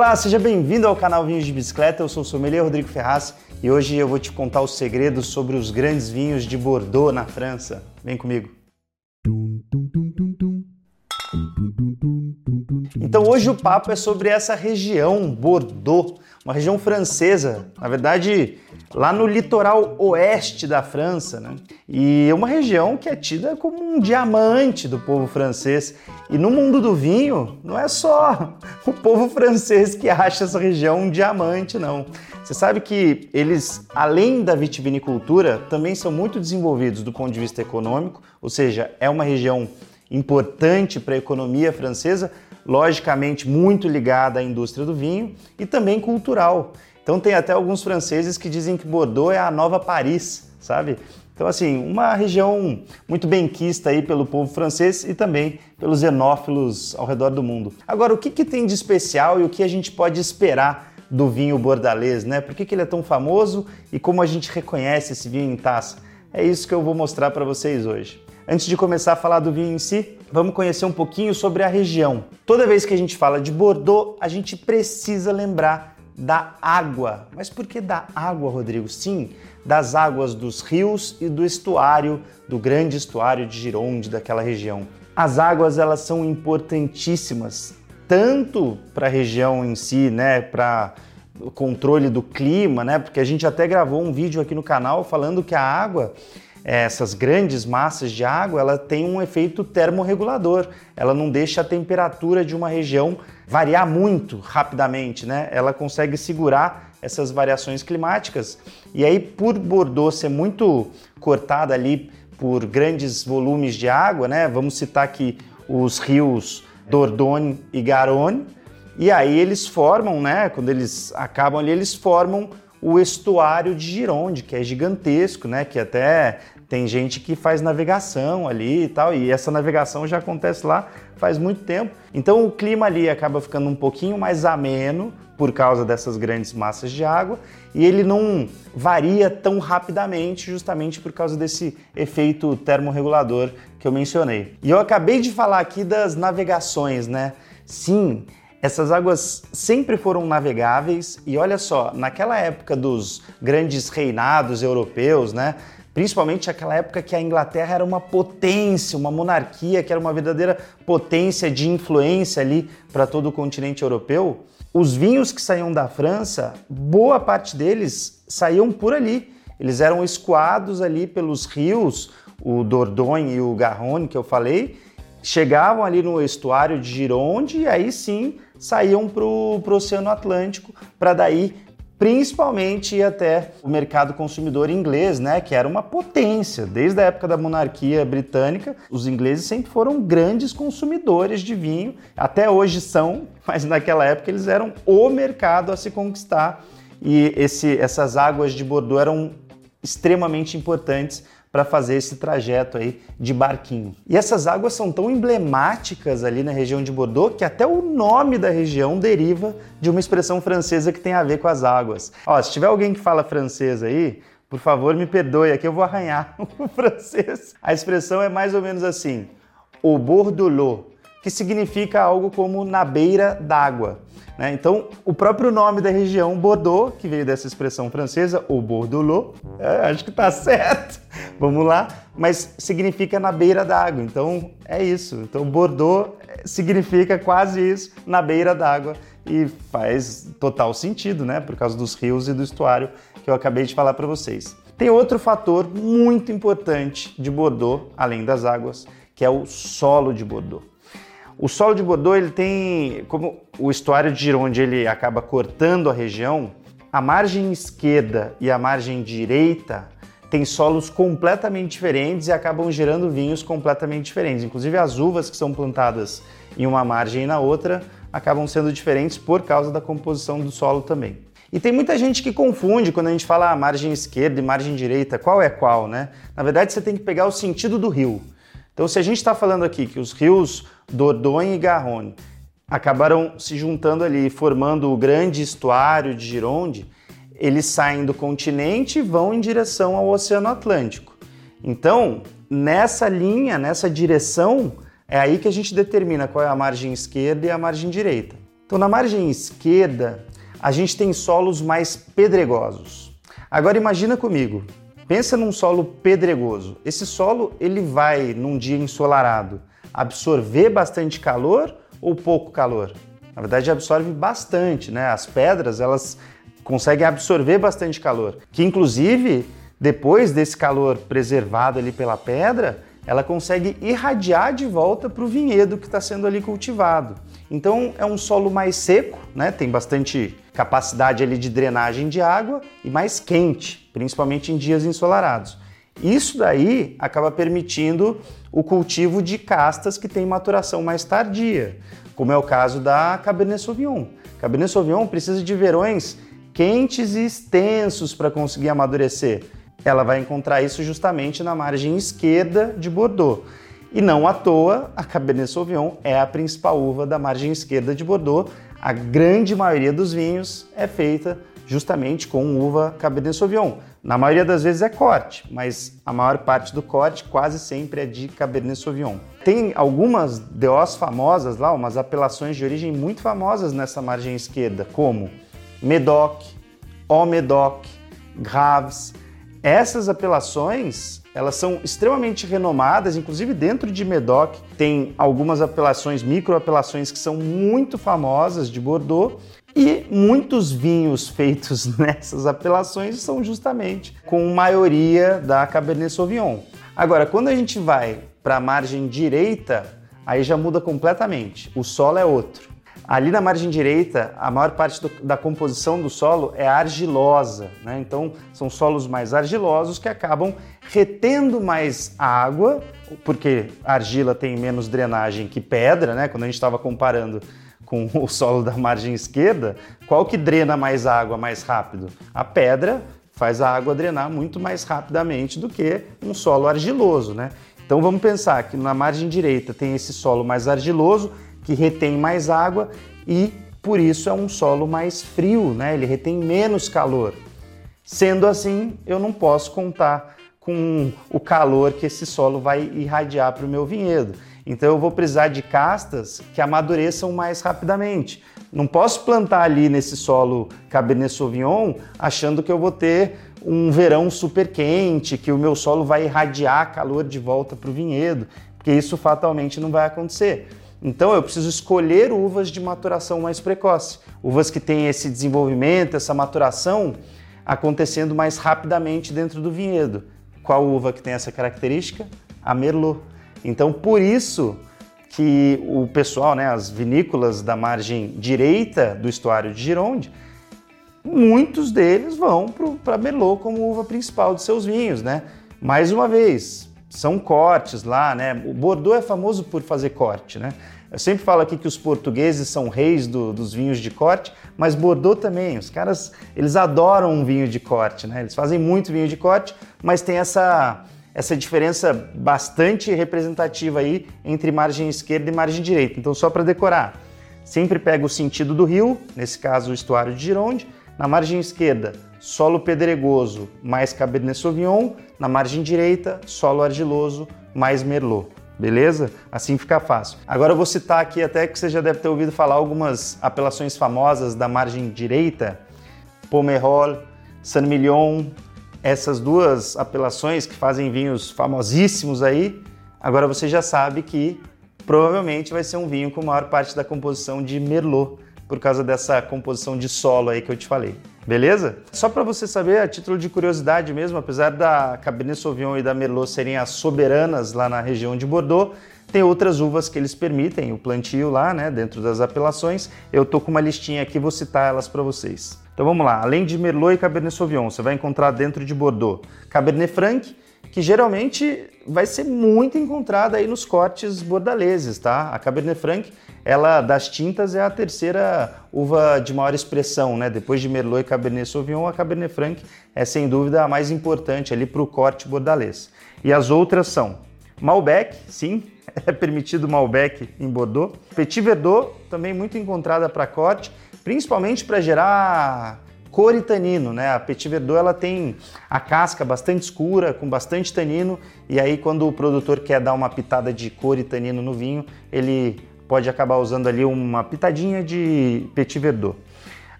Olá, seja bem-vindo ao canal Vinhos de Bicicleta. Eu sou o sommelier Rodrigo Ferraz e hoje eu vou te contar os segredos sobre os grandes vinhos de Bordeaux na França. Vem comigo. Então hoje o papo é sobre essa região Bordeaux, uma região francesa, na verdade lá no litoral oeste da França, né? E é uma região que é tida como um diamante do povo francês. E no mundo do vinho, não é só o povo francês que acha essa região um diamante, não. Você sabe que eles, além da vitivinicultura, também são muito desenvolvidos do ponto de vista econômico, ou seja, é uma região importante para a economia francesa, logicamente muito ligada à indústria do vinho e também cultural. Então tem até alguns franceses que dizem que Bordeaux é a nova Paris, sabe? Então assim, uma região muito benquista aí pelo povo francês e também pelos enófilos ao redor do mundo. Agora, o que, que tem de especial e o que a gente pode esperar do vinho bordalês, né? Por que, que ele é tão famoso e como a gente reconhece esse vinho em taça? É isso que eu vou mostrar para vocês hoje. Antes de começar a falar do vinho em si, vamos conhecer um pouquinho sobre a região. Toda vez que a gente fala de Bordeaux, a gente precisa lembrar da água. Mas por que da água, Rodrigo? Sim, das águas dos rios e do estuário, do grande estuário de Gironde, daquela região. As águas elas são importantíssimas tanto para a região em si, né, para o controle do clima, né, porque a gente até gravou um vídeo aqui no canal falando que a água essas grandes massas de água, ela tem um efeito termorregulador. Ela não deixa a temperatura de uma região variar muito rapidamente, né? Ela consegue segurar essas variações climáticas. E aí, por Bordeaux ser muito cortada ali por grandes volumes de água, né? Vamos citar aqui os rios Dordogne e Garonne. E aí eles formam, né? Quando eles acabam ali, eles formam o estuário de Gironde, que é gigantesco, né? Que até tem gente que faz navegação ali e tal, e essa navegação já acontece lá faz muito tempo. Então o clima ali acaba ficando um pouquinho mais ameno por causa dessas grandes massas de água e ele não varia tão rapidamente justamente por causa desse efeito termorregulador que eu mencionei. E eu acabei de falar aqui das navegações, né? Sim, essas águas sempre foram navegáveis e olha só, naquela época dos grandes reinados europeus, né? Principalmente aquela época que a Inglaterra era uma potência, uma monarquia que era uma verdadeira potência de influência ali para todo o continente europeu. Os vinhos que saíam da França, boa parte deles saíam por ali. Eles eram escoados ali pelos rios, o Dordogne e o Garonne que eu falei, chegavam ali no estuário de Gironde e aí sim saíam para o Oceano Atlântico, para daí principalmente ir até o mercado consumidor inglês, né, que era uma potência. Desde a época da monarquia britânica, os ingleses sempre foram grandes consumidores de vinho, até hoje são, mas naquela época eles eram o mercado a se conquistar e esse, essas águas de Bordeaux eram extremamente importantes para fazer esse trajeto aí de barquinho. E essas águas são tão emblemáticas ali na região de Bordeaux que até o nome da região deriva de uma expressão francesa que tem a ver com as águas. Ó, se tiver alguém que fala francês aí, por favor, me perdoe, aqui eu vou arranhar o francês. A expressão é mais ou menos assim: au bord de l'eau, que significa algo como na beira d'água. Né? Então, o próprio nome da região, Bordeaux, que veio dessa expressão francesa, o Bordeaux, é, acho que está certo, vamos lá, mas significa na beira d'água. Então, é isso. Então, Bordeaux significa quase isso, na beira d'água. E faz total sentido, né? Por causa dos rios e do estuário que eu acabei de falar para vocês. Tem outro fator muito importante de Bordeaux, além das águas, que é o solo de Bordeaux. O solo de Bordeaux ele tem, como o estuário de Gironde ele acaba cortando a região, a margem esquerda e a margem direita têm solos completamente diferentes e acabam gerando vinhos completamente diferentes. Inclusive as uvas que são plantadas em uma margem e na outra acabam sendo diferentes por causa da composição do solo também. E tem muita gente que confunde quando a gente fala margem esquerda e margem direita, qual é qual, né? Na verdade, você tem que pegar o sentido do rio. Então, se a gente está falando aqui que os rios Dordogne e Garonne acabaram se juntando ali, formando o grande estuário de Gironde, eles saem do continente e vão em direção ao Oceano Atlântico. Então, nessa linha, nessa direção, é aí que a gente determina qual é a margem esquerda e a margem direita. Então, na margem esquerda, a gente tem solos mais pedregosos. Agora imagina comigo, pensa num solo pedregoso. Esse solo ele vai num dia ensolarado absorver bastante calor ou pouco calor? Na verdade, absorve bastante, né? As pedras elas conseguem absorver bastante calor, que inclusive depois desse calor preservado ali pela pedra, ela consegue irradiar de volta para o vinhedo que está sendo ali cultivado. Então é um solo mais seco, né? tem bastante capacidade ali de drenagem de água e mais quente, principalmente em dias ensolarados. Isso daí acaba permitindo o cultivo de castas que têm maturação mais tardia, como é o caso da Cabernet Sauvignon. Cabernet Sauvignon precisa de verões quentes e extensos para conseguir amadurecer ela vai encontrar isso justamente na margem esquerda de Bordeaux. E não à toa, a Cabernet Sauvignon é a principal uva da margem esquerda de Bordeaux. A grande maioria dos vinhos é feita justamente com uva Cabernet Sauvignon. Na maioria das vezes é corte, mas a maior parte do corte quase sempre é de Cabernet Sauvignon. Tem algumas DOs famosas lá, umas apelações de origem muito famosas nessa margem esquerda, como Medoc, Haut Medoc, Graves, essas apelações, elas são extremamente renomadas, inclusive dentro de Medoc tem algumas apelações, microapelações que são muito famosas de Bordeaux e muitos vinhos feitos nessas apelações são justamente com maioria da Cabernet Sauvignon. Agora, quando a gente vai para a margem direita, aí já muda completamente. O solo é outro. Ali na margem direita, a maior parte do, da composição do solo é argilosa, né? então são solos mais argilosos que acabam retendo mais água, porque argila tem menos drenagem que pedra, né? quando a gente estava comparando com o solo da margem esquerda, qual que drena mais água mais rápido? A pedra faz a água drenar muito mais rapidamente do que um solo argiloso, né? Então vamos pensar que na margem direita tem esse solo mais argiloso, que retém mais água e por isso é um solo mais frio, né? Ele retém menos calor. Sendo assim, eu não posso contar com o calor que esse solo vai irradiar para o meu vinhedo. Então eu vou precisar de castas que amadureçam mais rapidamente. Não posso plantar ali nesse solo Cabernet Sauvignon achando que eu vou ter um verão super quente, que o meu solo vai irradiar calor de volta para o vinhedo, porque isso fatalmente não vai acontecer. Então eu preciso escolher uvas de maturação mais precoce, uvas que têm esse desenvolvimento, essa maturação acontecendo mais rapidamente dentro do vinhedo. Qual uva que tem essa característica? A Merlot. Então por isso que o pessoal, né, as vinícolas da margem direita do estuário de Gironde, muitos deles vão para Merlot como uva principal de seus vinhos, né? Mais uma vez, são cortes lá, né? O Bordeaux é famoso por fazer corte, né? Eu sempre falo aqui que os portugueses são reis do, dos vinhos de corte, mas Bordeaux também. Os caras, eles adoram um vinho de corte, né? Eles fazem muito vinho de corte, mas tem essa essa diferença bastante representativa aí entre margem esquerda e margem direita. Então, só para decorar, sempre pega o sentido do rio, nesse caso o estuário de Gironde, na margem esquerda, solo pedregoso mais Cabernet Sauvignon, na margem direita, solo argiloso mais Merlot. Beleza? Assim fica fácil. Agora eu vou citar aqui até que você já deve ter ouvido falar algumas apelações famosas da margem direita, Pomerol, Saint-Mignon, essas duas apelações que fazem vinhos famosíssimos aí. Agora você já sabe que provavelmente vai ser um vinho com maior parte da composição de Merlot por causa dessa composição de solo aí que eu te falei. Beleza? Só para você saber, a título de curiosidade mesmo, apesar da Cabernet Sauvignon e da Merlot serem as soberanas lá na região de Bordeaux, tem outras uvas que eles permitem o plantio lá, né, dentro das apelações. Eu tô com uma listinha aqui, vou citar elas para vocês. Então vamos lá, além de Merlot e Cabernet Sauvignon, você vai encontrar dentro de Bordeaux Cabernet Franc, que geralmente vai ser muito encontrada aí nos cortes bordaleses, tá? A Cabernet Franc, ela das tintas é a terceira uva de maior expressão, né? Depois de Merlot e Cabernet Sauvignon, a Cabernet Franc é sem dúvida a mais importante ali para o corte bordalês. E as outras são Malbec, sim, é permitido Malbec em Bordeaux. Petit Verdot, também muito encontrada para corte, principalmente para gerar cor e tanino, né? A Petit Verdot ela tem a casca bastante escura, com bastante tanino, e aí quando o produtor quer dar uma pitada de cor e tanino no vinho, ele pode acabar usando ali uma pitadinha de Petit Verdot.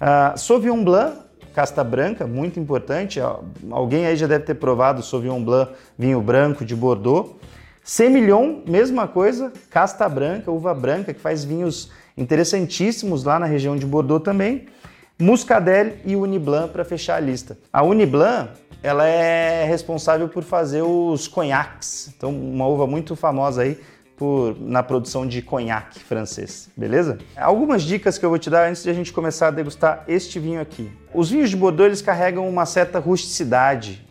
Uh, Sauvignon Blanc, casta branca, muito importante. Alguém aí já deve ter provado Sauvignon Blanc, vinho branco de Bordeaux. Semillon, mesma coisa, casta branca, uva branca, que faz vinhos interessantíssimos lá na região de Bordeaux também. Muscadel e Uniblanc para fechar a lista. A Uniblanc, ela é responsável por fazer os conhaques. Então, uma uva muito famosa aí por, na produção de conhaque francês, beleza? Algumas dicas que eu vou te dar antes de a gente começar a degustar este vinho aqui. Os vinhos de Bordeaux, eles carregam uma certa rusticidade,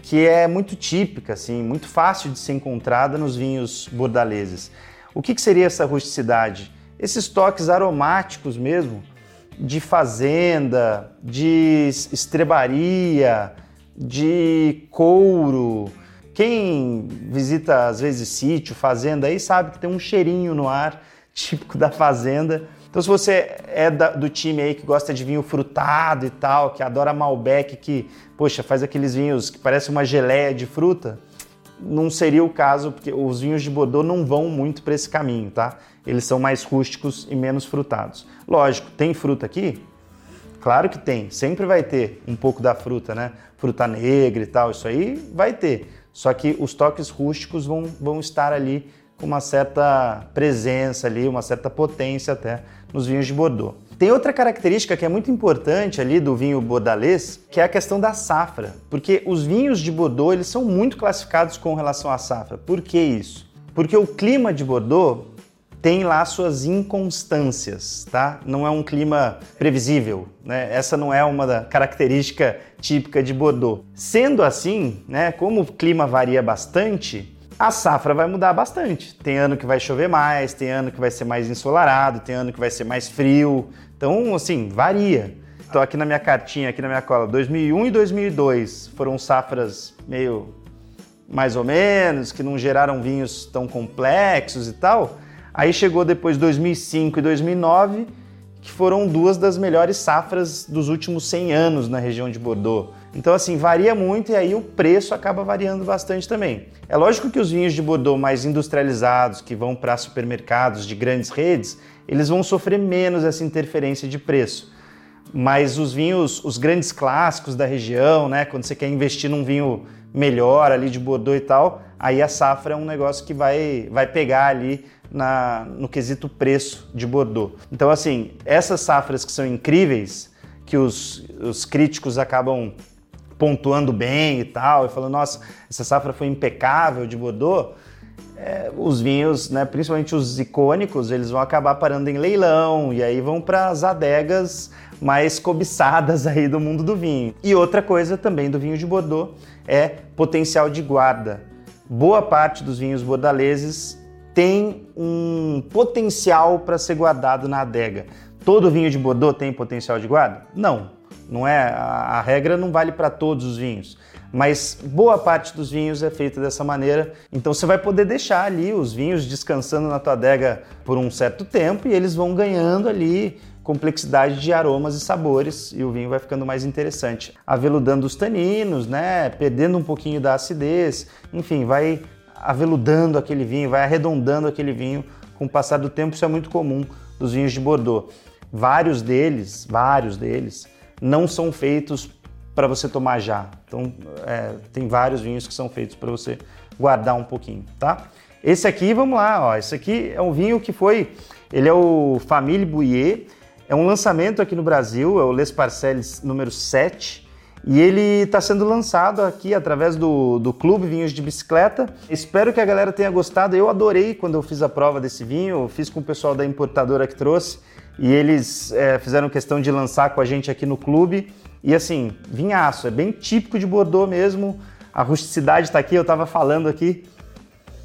que é muito típica, assim, muito fácil de ser encontrada nos vinhos bordaleses. O que, que seria essa rusticidade? Esses toques aromáticos mesmo, de fazenda, de estrebaria, de couro. Quem visita às vezes sítio, fazenda aí sabe que tem um cheirinho no ar típico da fazenda. Então se você é da, do time aí que gosta de vinho frutado e tal, que adora Malbec, que, poxa, faz aqueles vinhos que parece uma geleia de fruta, não seria o caso, porque os vinhos de Bordeaux não vão muito para esse caminho, tá? Eles são mais rústicos e menos frutados. Lógico, tem fruta aqui? Claro que tem, sempre vai ter um pouco da fruta, né? Fruta negra e tal, isso aí vai ter. Só que os toques rústicos vão, vão estar ali com uma certa presença ali, uma certa potência até nos vinhos de Bordeaux. Tem outra característica que é muito importante ali do vinho bordalês, que é a questão da safra, porque os vinhos de Bordeaux eles são muito classificados com relação à safra. Por que isso? Porque o clima de Bordeaux tem lá suas inconstâncias, tá? Não é um clima previsível, né? Essa não é uma característica típica de Bordeaux. Sendo assim, né, como o clima varia bastante, a safra vai mudar bastante. Tem ano que vai chover mais, tem ano que vai ser mais ensolarado, tem ano que vai ser mais frio. Então, assim, varia. Estou aqui na minha cartinha, aqui na minha cola, 2001 e 2002 foram safras meio mais ou menos, que não geraram vinhos tão complexos e tal. Aí chegou depois 2005 e 2009, que foram duas das melhores safras dos últimos 100 anos na região de Bordeaux. Então, assim, varia muito e aí o preço acaba variando bastante também. É lógico que os vinhos de Bordeaux mais industrializados, que vão para supermercados de grandes redes, eles vão sofrer menos essa interferência de preço. Mas os vinhos, os grandes clássicos da região, né, quando você quer investir num vinho melhor ali de Bordeaux e tal, aí a safra é um negócio que vai, vai pegar ali na, no quesito preço de Bordeaux. Então, assim, essas safras que são incríveis, que os, os críticos acabam pontuando bem e tal, e falando, nossa, essa safra foi impecável de Bordeaux, é, os vinhos, né, principalmente os icônicos, eles vão acabar parando em leilão e aí vão para as adegas mais cobiçadas aí do mundo do vinho. E outra coisa também do vinho de Bordeaux é potencial de guarda. Boa parte dos vinhos bordaleses tem um potencial para ser guardado na adega. Todo vinho de Bordeaux tem potencial de guarda? Não, não é. A, a regra não vale para todos os vinhos, mas boa parte dos vinhos é feita dessa maneira. Então você vai poder deixar ali os vinhos descansando na tua adega por um certo tempo e eles vão ganhando ali complexidade de aromas e sabores e o vinho vai ficando mais interessante, aveludando os taninos, né, perdendo um pouquinho da acidez, enfim, vai aveludando aquele vinho, vai arredondando aquele vinho com o passar do tempo, isso é muito comum dos vinhos de Bordeaux. Vários deles, vários deles, não são feitos para você tomar já. Então, é, tem vários vinhos que são feitos para você guardar um pouquinho, tá? Esse aqui, vamos lá, ó. Esse aqui é um vinho que foi, ele é o Famille Bouillet, é um lançamento aqui no Brasil, é o Les Parcelles número 7, e ele está sendo lançado aqui através do, do Clube Vinhos de Bicicleta. Espero que a galera tenha gostado. Eu adorei quando eu fiz a prova desse vinho, eu fiz com o pessoal da importadora que trouxe, e eles é, fizeram questão de lançar com a gente aqui no clube. E assim, vinhaço, é bem típico de Bordeaux mesmo. A rusticidade está aqui, eu estava falando aqui.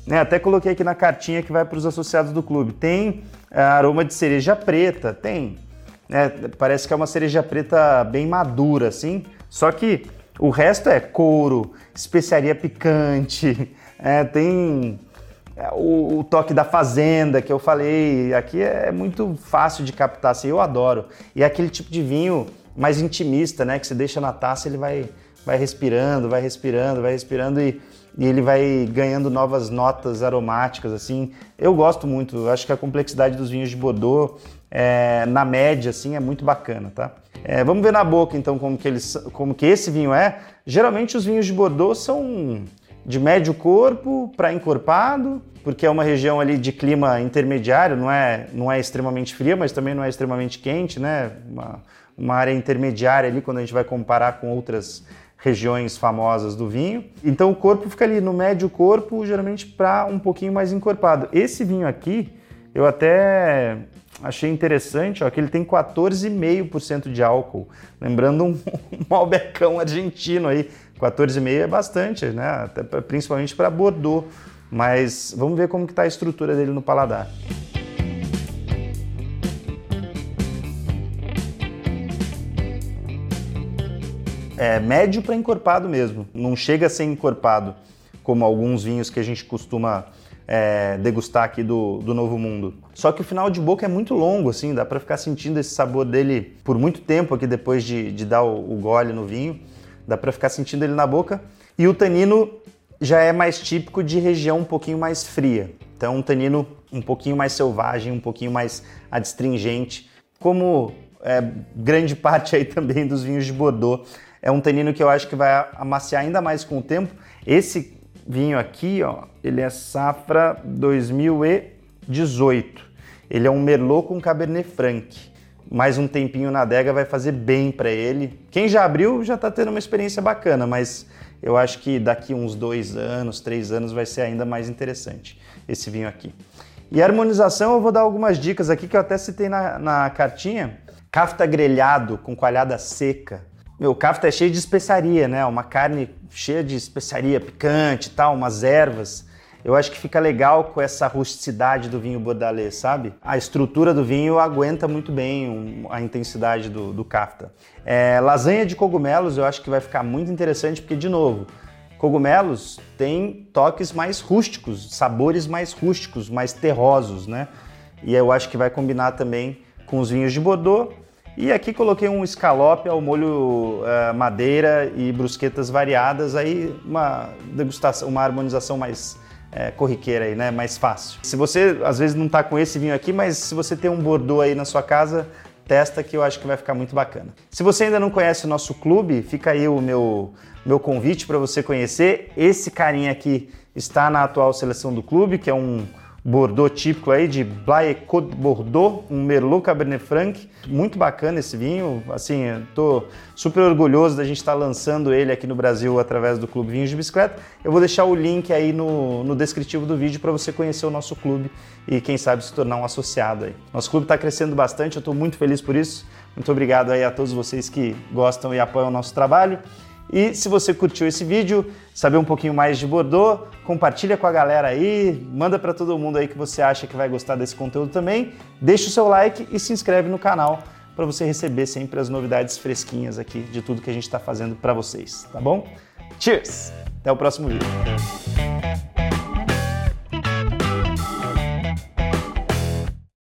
Né, até coloquei aqui na cartinha que vai para os associados do clube. Tem é, aroma de cereja preta, tem né? Parece que é uma cereja preta bem madura, assim. Só que o resto é couro, especiaria picante, é, tem é, o, o, toque da fazenda que eu falei. Aqui é muito fácil de captar, assim, eu adoro. E é aquele tipo de vinho mais intimista, né? Que você deixa na taça ele vai, vai respirando, vai respirando, vai respirando e, e ele vai ganhando novas notas aromáticas, assim. Eu gosto muito, acho que a complexidade dos vinhos de Bordeaux, é, na média, assim, é muito bacana, tá? É, vamos ver na boca, então, como que, eles, como que esse vinho é. Geralmente os vinhos de Bordeaux são de médio corpo para encorpado, porque é uma região ali de clima intermediário, não é, não é extremamente fria, mas também não é extremamente quente, né? Uma, uma área intermediária ali quando a gente vai comparar com outras regiões famosas do vinho. Então o corpo fica ali no médio corpo, geralmente para um pouquinho mais encorpado. Esse vinho aqui, eu até achei interessante, ó, que ele tem 14,5% de álcool. Lembrando um, um malbecão argentino aí. 14,5 é bastante, né? Até, principalmente para Bordeaux. Mas vamos ver como está a estrutura dele no paladar. É médio para encorpado mesmo, não chega a ser encorpado como alguns vinhos que a gente costuma é, degustar aqui do, do Novo Mundo. Só que o final de boca é muito longo, assim, dá para ficar sentindo esse sabor dele por muito tempo aqui depois de, de dar o, o gole no vinho, dá para ficar sentindo ele na boca. E o tanino já é mais típico de região um pouquinho mais fria. Então, um tanino um pouquinho mais selvagem, um pouquinho mais adstringente, como é, grande parte aí também dos vinhos de Bordeaux. É um tanino que eu acho que vai amaciar ainda mais com o tempo. Esse vinho aqui, ó, ele é safra 2018. Ele é um Merlot com Cabernet Franc. Mais um tempinho na adega vai fazer bem para ele. Quem já abriu já está tendo uma experiência bacana, mas eu acho que daqui uns dois anos, três anos vai ser ainda mais interessante esse vinho aqui. E harmonização eu vou dar algumas dicas aqui que eu até citei na, na cartinha. Cafta grelhado com coalhada seca. Meu, cafta é cheio de especiaria, né? Uma carne cheia de especiaria picante e tal, umas ervas eu acho que fica legal com essa rusticidade do vinho bordalês, sabe? A estrutura do vinho aguenta muito bem a intensidade do, do kafta. É, lasanha de cogumelos eu acho que vai ficar muito interessante porque, de novo, cogumelos têm toques mais rústicos, sabores mais rústicos, mais terrosos, né? E eu acho que vai combinar também com os vinhos de Bordeaux. E aqui coloquei um escalope ao molho uh, madeira e brusquetas variadas, aí uma degustação, uma harmonização mais é, corriqueira aí, né? Mais fácil. Se você às vezes não está com esse vinho aqui, mas se você tem um Bordeaux aí na sua casa, testa que eu acho que vai ficar muito bacana. Se você ainda não conhece o nosso clube, fica aí o meu, meu convite para você conhecer. Esse carinha aqui está na atual seleção do clube, que é um Bordeaux típico aí de Blaye Côte Bordeaux, um Merlot Cabernet Franc. Muito bacana esse vinho. Assim, estou super orgulhoso da gente estar tá lançando ele aqui no Brasil através do Clube Vinhos de Bicicleta. Eu vou deixar o link aí no, no descritivo do vídeo para você conhecer o nosso clube e quem sabe se tornar um associado aí. Nosso clube está crescendo bastante, eu estou muito feliz por isso. Muito obrigado aí a todos vocês que gostam e apoiam o nosso trabalho. E se você curtiu esse vídeo, saber um pouquinho mais de Bordeaux, compartilha com a galera aí, manda para todo mundo aí que você acha que vai gostar desse conteúdo também. Deixa o seu like e se inscreve no canal para você receber sempre as novidades fresquinhas aqui de tudo que a gente está fazendo para vocês, tá bom? Cheers! Até o próximo vídeo.